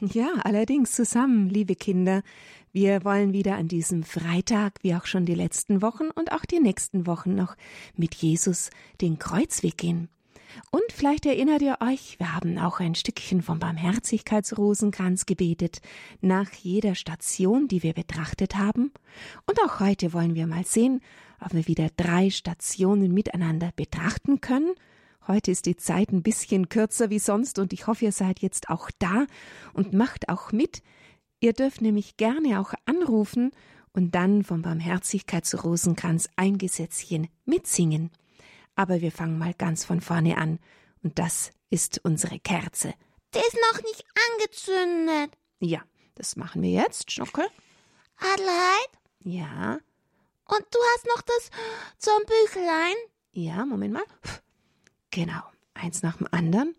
Ja, allerdings zusammen, liebe Kinder. Wir wollen wieder an diesem Freitag, wie auch schon die letzten Wochen und auch die nächsten Wochen noch, mit Jesus den Kreuzweg gehen. Und vielleicht erinnert ihr euch, wir haben auch ein Stückchen vom Barmherzigkeitsrosenkranz gebetet, nach jeder Station, die wir betrachtet haben. Und auch heute wollen wir mal sehen, ob wir wieder drei Stationen miteinander betrachten können. Heute ist die Zeit ein bisschen kürzer wie sonst und ich hoffe, ihr seid jetzt auch da und macht auch mit. Ihr dürft nämlich gerne auch anrufen und dann vom Barmherzigkeitsrosenkranz ein Gesetzchen mitsingen. Aber wir fangen mal ganz von vorne an. Und das ist unsere Kerze. Die ist noch nicht angezündet. Ja, das machen wir jetzt, Schnuckel. Adelheid? Ja. Und du hast noch das zum Büchlein? Ja, Moment mal. Genau, eins nach dem anderen.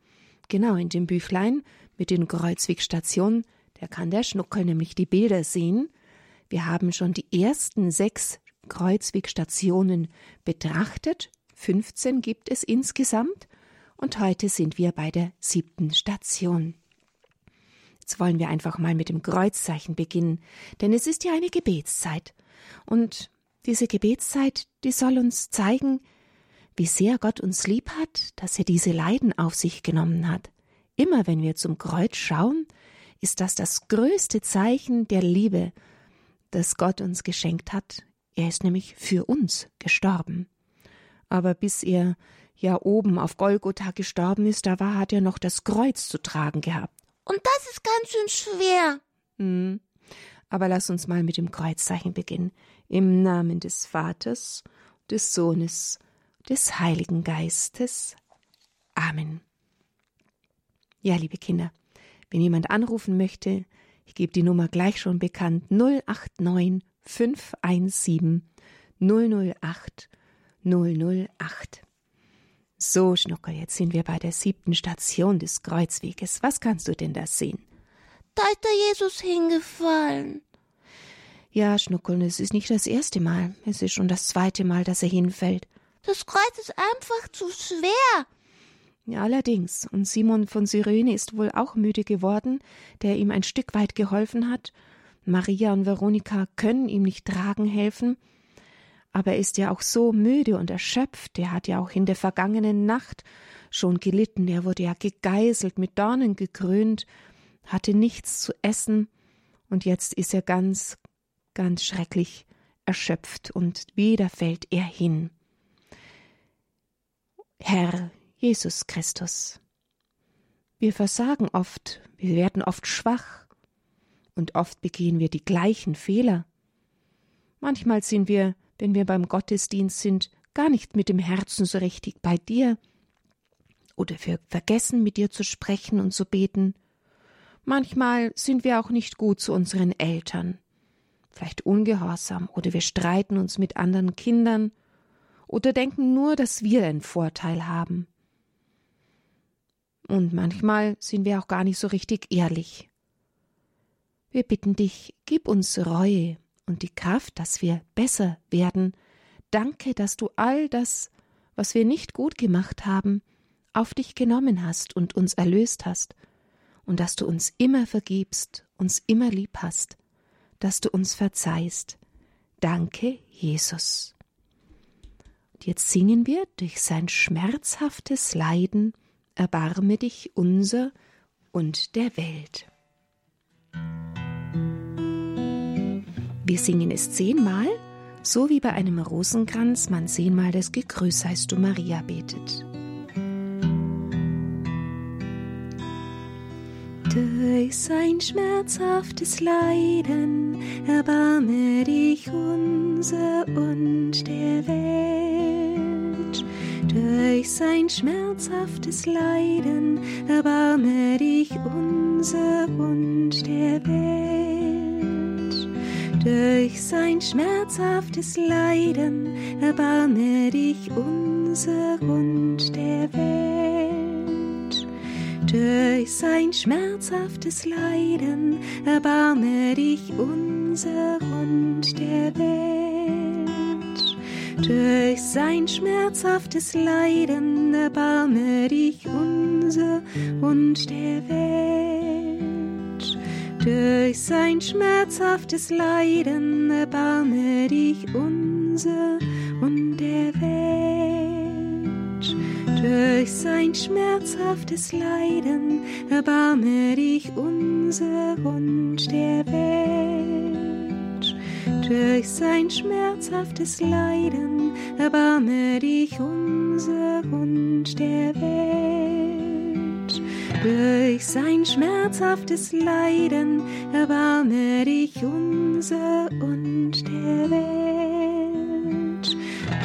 Genau, in dem Büchlein mit den Kreuzwegstationen, da kann der Schnuckel nämlich die Bilder sehen. Wir haben schon die ersten sechs Kreuzwegstationen betrachtet 15 gibt es insgesamt und heute sind wir bei der siebten Station. Jetzt wollen wir einfach mal mit dem Kreuzzeichen beginnen, denn es ist ja eine Gebetszeit. Und diese Gebetszeit, die soll uns zeigen, wie sehr Gott uns lieb hat, dass er diese Leiden auf sich genommen hat. Immer wenn wir zum Kreuz schauen, ist das das größte Zeichen der Liebe, das Gott uns geschenkt hat. Er ist nämlich für uns gestorben. Aber bis er ja oben auf Golgotha gestorben ist, da war, hat er noch das Kreuz zu tragen gehabt. Und das ist ganz schön schwer. Hm. Aber lass uns mal mit dem Kreuzzeichen beginnen. Im Namen des Vaters, des Sohnes, des Heiligen Geistes. Amen. Ja, liebe Kinder, wenn jemand anrufen möchte, ich gebe die Nummer gleich schon bekannt 089 517 008 008. So, Schnuckel, jetzt sind wir bei der siebten Station des Kreuzweges. Was kannst du denn da sehen? Da ist der Jesus hingefallen. Ja, Schnuckel, es ist nicht das erste Mal. Es ist schon das zweite Mal, dass er hinfällt. Das Kreuz ist einfach zu schwer. Ja, allerdings. Und Simon von Cyrene ist wohl auch müde geworden, der ihm ein Stück weit geholfen hat. Maria und Veronika können ihm nicht tragen helfen aber er ist ja auch so müde und erschöpft, er hat ja auch in der vergangenen Nacht schon gelitten, er wurde ja gegeißelt, mit Dornen gekrönt, hatte nichts zu essen, und jetzt ist er ganz, ganz schrecklich erschöpft, und wieder fällt er hin. Herr Jesus Christus, wir versagen oft, wir werden oft schwach, und oft begehen wir die gleichen Fehler. Manchmal sind wir wenn wir beim Gottesdienst sind, gar nicht mit dem Herzen so richtig bei dir, oder wir vergessen mit dir zu sprechen und zu beten. Manchmal sind wir auch nicht gut zu unseren Eltern, vielleicht ungehorsam, oder wir streiten uns mit anderen Kindern, oder denken nur, dass wir einen Vorteil haben. Und manchmal sind wir auch gar nicht so richtig ehrlich. Wir bitten dich, gib uns Reue, und die Kraft, dass wir besser werden. Danke, dass du all das, was wir nicht gut gemacht haben, auf dich genommen hast und uns erlöst hast, und dass du uns immer vergibst, uns immer lieb hast, dass du uns verzeihst. Danke, Jesus. Jetzt singen wir durch sein schmerzhaftes Leiden, erbarme dich unser und der Welt. Wir singen es zehnmal, so wie bei einem Rosenkranz man zehnmal das Gegrüß heißt du Maria betet. Durch sein schmerzhaftes Leiden erbarme dich unser und der Welt. Durch sein schmerzhaftes Leiden erbarme dich unser und der Welt. Durch sein schmerzhaftes Leiden erbarme dich unser und der Welt. Durch sein schmerzhaftes Leiden erbarme dich unser und der Welt. Durch sein schmerzhaftes Leiden erbarme dich unser und der Welt. Durch sein schmerzhaftes Leiden erbarme dich unser und der Welt. Durch sein schmerzhaftes Leiden erbarme dich unser und der Welt. Durch sein schmerzhaftes Leiden erbarme dich unser und der Welt. Durch sein schmerzhaftes Leiden erbarme dich unser und der Welt.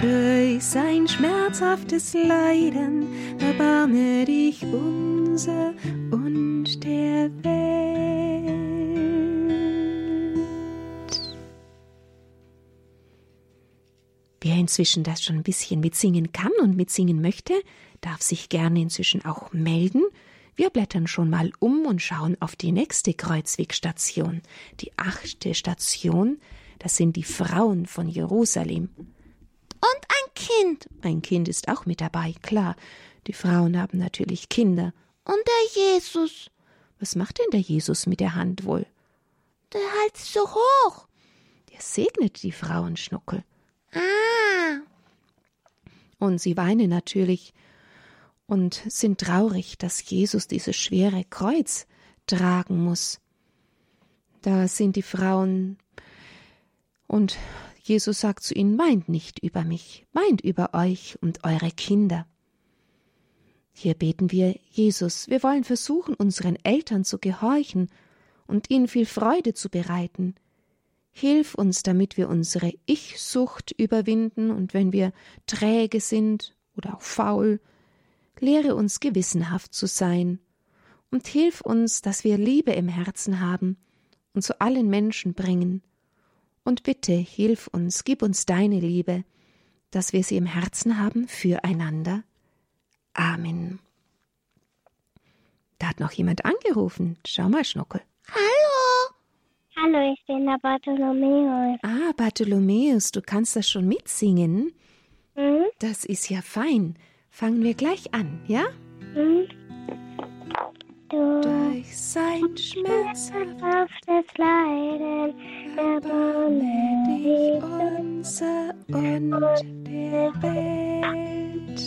Durch sein schmerzhaftes Leiden erbarme dich unser und der Welt. Wer inzwischen das schon ein bisschen mitsingen kann und mitsingen möchte, darf sich gerne inzwischen auch melden. Wir blättern schon mal um und schauen auf die nächste Kreuzwegstation, die achte Station. Das sind die Frauen von Jerusalem. Und ein Kind. Ein Kind ist auch mit dabei, klar. Die Frauen haben natürlich Kinder. Und der Jesus. Was macht denn der Jesus mit der Hand wohl? Der hält so hoch. Der segnet die Frauen, Schnuckel. Ah. Und sie weinen natürlich und sind traurig, dass Jesus dieses schwere Kreuz tragen muss. Da sind die Frauen und Jesus sagt zu ihnen, weint nicht über mich, weint über euch und eure Kinder. Hier beten wir, Jesus, wir wollen versuchen, unseren Eltern zu gehorchen und ihnen viel Freude zu bereiten. Hilf uns, damit wir unsere Ich-Sucht überwinden und wenn wir träge sind oder auch faul, lehre uns gewissenhaft zu sein und hilf uns, dass wir Liebe im Herzen haben und zu allen Menschen bringen. Und bitte hilf uns, gib uns deine Liebe, dass wir sie im Herzen haben füreinander. Amen. Da hat noch jemand angerufen. Schau mal, Schnuckel. Hallo. Hallo, ich bin der Bartholomäus. Ah, Bartholomäus, du kannst das schon mitsingen. Hm? Das ist ja fein. Fangen wir gleich an, ja? Hm? Du Durch sein schmerzhaftes haftes Leiden dich dich unser und der Welt.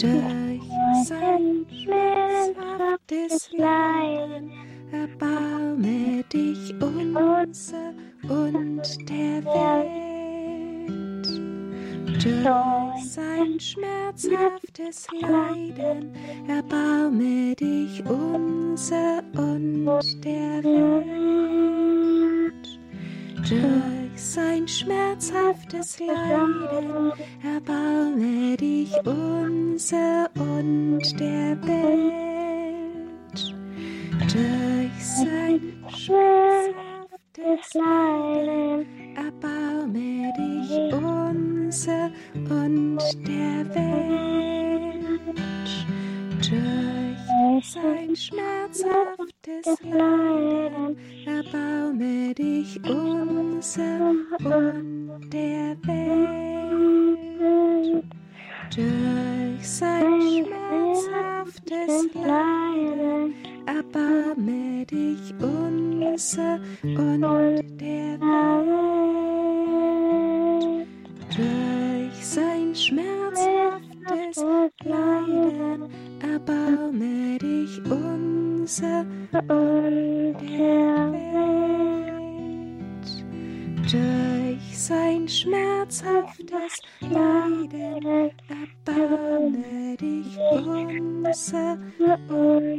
Durch sein schmerzhaftes Leiden erbarme dich unser und der Welt. Durch sein schmerzhaftes Leiden erbarme dich unser und der Welt. Durch sein schmerzhaftes Leiden erbarme dich unser und der Welt. Durch sein schmerzhaftes Leiden erbarme dich unser und der Welt. Durch sein schmerzhaftes Leiden erbarme dich unser und der Welt. Durch sein schmerzhaftes Leiden erbarme dich unser und der Welt. Durch sein schmerzhaftes Leiden erbarme dich unser und der Welt. Durch sein schmerzhaftes Leiden erbarme dich unser und.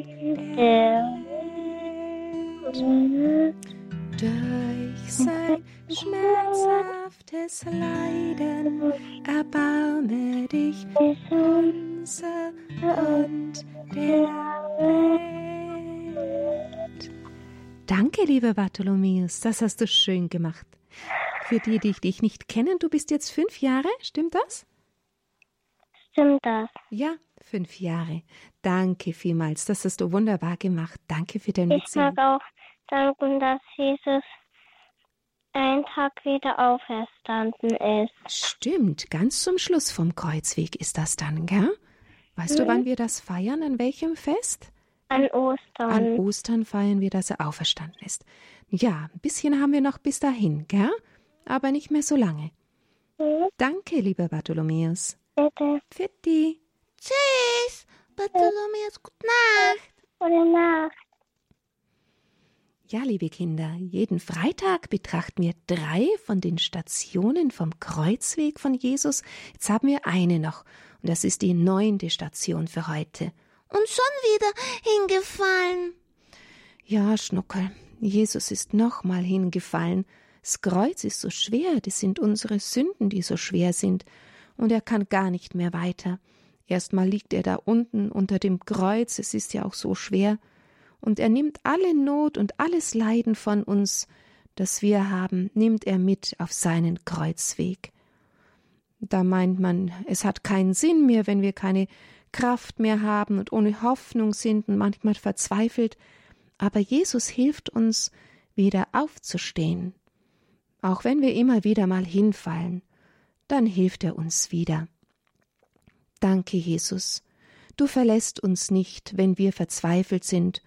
Durch sein schmerzhaftes Leiden erbarme dich unser und der Welt. Danke, lieber Bartholomäus, das hast du schön gemacht. Für die, die dich nicht kennen, du bist jetzt fünf Jahre, stimmt das? Stimmt das? Ja, fünf Jahre. Danke vielmals, das hast du wunderbar gemacht. Danke für dein Ich Mitsingen. mag auch danken, dass Jesus einen Tag wieder auferstanden ist. Stimmt, ganz zum Schluss vom Kreuzweg ist das dann, gell? Weißt du, wann wir das feiern? An welchem Fest? An Ostern. An Ostern feiern wir, dass er auferstanden ist. Ja, ein bisschen haben wir noch bis dahin, gell? Aber nicht mehr so lange. Mhm. Danke, lieber Bartholomäus. Bitte. Fitti. Tschüss. Bartholomäus, gute Nacht. Gute Nacht. Ja, liebe Kinder, jeden Freitag betrachten wir drei von den Stationen vom Kreuzweg von Jesus. Jetzt haben wir eine noch, und das ist die neunte Station für heute. Und schon wieder hingefallen. Ja, Schnuckel, Jesus ist nochmal hingefallen. Das Kreuz ist so schwer, das sind unsere Sünden, die so schwer sind, und er kann gar nicht mehr weiter. Erstmal liegt er da unten unter dem Kreuz, es ist ja auch so schwer, und er nimmt alle Not und alles Leiden von uns, das wir haben, nimmt er mit auf seinen Kreuzweg. Da meint man, es hat keinen Sinn mehr, wenn wir keine Kraft mehr haben und ohne Hoffnung sind und manchmal verzweifelt, aber Jesus hilft uns, wieder aufzustehen. Auch wenn wir immer wieder mal hinfallen, dann hilft er uns wieder. Danke, Jesus. Du verlässt uns nicht, wenn wir verzweifelt sind,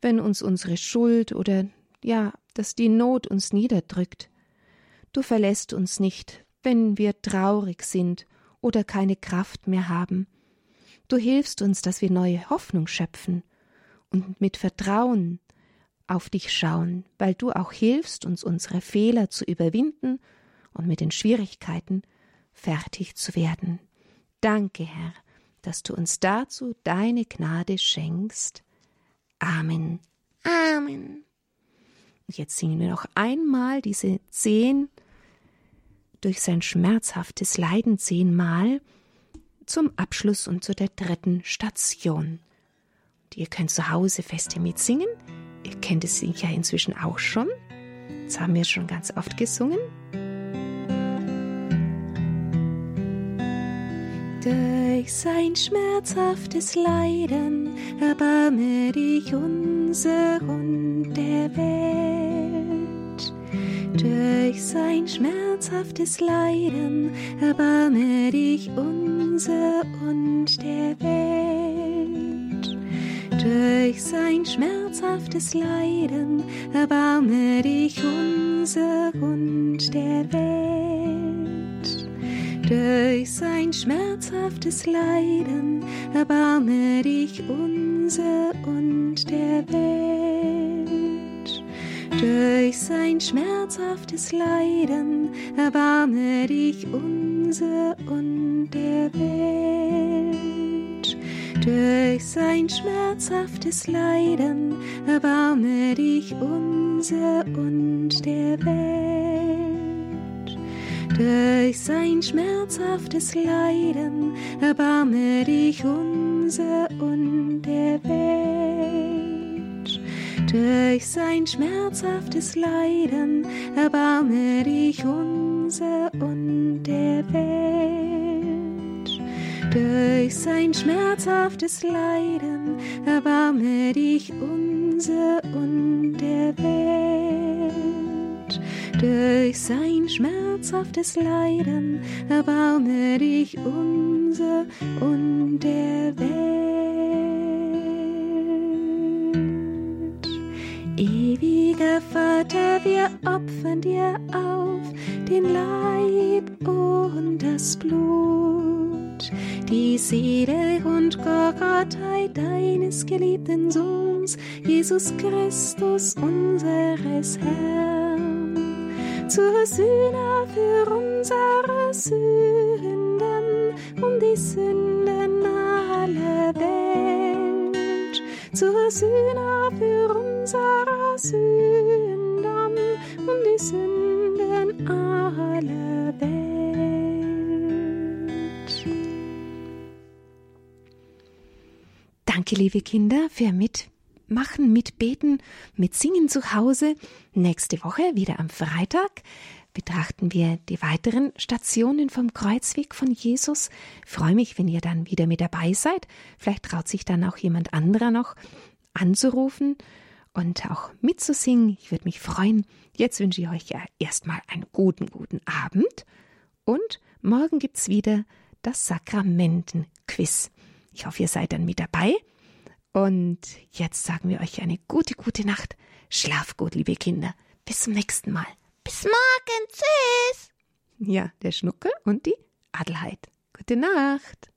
wenn uns unsere Schuld oder ja, dass die Not uns niederdrückt. Du verlässt uns nicht, wenn wir traurig sind oder keine Kraft mehr haben. Du hilfst uns, dass wir neue Hoffnung schöpfen und mit Vertrauen auf dich schauen, weil du auch hilfst, uns unsere Fehler zu überwinden und mit den Schwierigkeiten fertig zu werden. Danke, Herr, dass du uns dazu deine Gnade schenkst. Amen. Amen. Und jetzt singen wir noch einmal diese zehn durch sein schmerzhaftes Leiden zehnmal zum Abschluss und zu der dritten Station. Und ihr könnt zu Hause feste mitsingen. Ihr kennt es sicher inzwischen auch schon. Das haben wir schon ganz oft gesungen. Durch sein schmerzhaftes Leiden erbarme dich unser und der Welt. Durch sein schmerzhaftes Leiden erbarme dich unser und der Welt. Durch sein schmerzhaftes Leiden erbarme dich unser und der Welt. Durch sein schmerzhaftes Leiden erbarme dich unser und der Welt. Durch sein schmerzhaftes Leiden erbarme dich unser und der Welt. Durch sein schmerzhaftes Leiden erbarme dich unser und der Welt. Durch sein schmerzhaftes Leiden erbarme dich unser und der Welt. Durch sein schmerzhaftes Leiden erbarme dich unser und der Welt. Durch sein schmerzhaftes Leiden erbarme dich unser und der Welt. Durch sein schmerzhaftes Leiden erbarme dich unser und der Welt. Ewiger Vater, wir opfern dir auf den Leib und das Blut, die Seele und Gottheit deines geliebten Sohns, Jesus Christus, unseres Herrn, zur Sühne für unsere Sünden und die Sünden aller Welt, zur Sühne für unsere Sünden und die Sünden aller Welt. Danke, liebe Kinder, für Mitmachen, Mitbeten, Mitsingen zu Hause. Nächste Woche, wieder am Freitag, betrachten wir die weiteren Stationen vom Kreuzweg von Jesus. Ich freue mich, wenn ihr dann wieder mit dabei seid. Vielleicht traut sich dann auch jemand anderer noch anzurufen und auch mitzusingen. Ich würde mich freuen. Jetzt wünsche ich euch ja erstmal einen guten, guten Abend. Und morgen gibt's wieder das Sakramenten-Quiz. Ich hoffe, ihr seid dann mit dabei. Und jetzt sagen wir euch eine gute, gute Nacht. Schlaf gut, liebe Kinder. Bis zum nächsten Mal. Bis morgen. Tschüss. Ja, der Schnuckel und die Adelheid. Gute Nacht.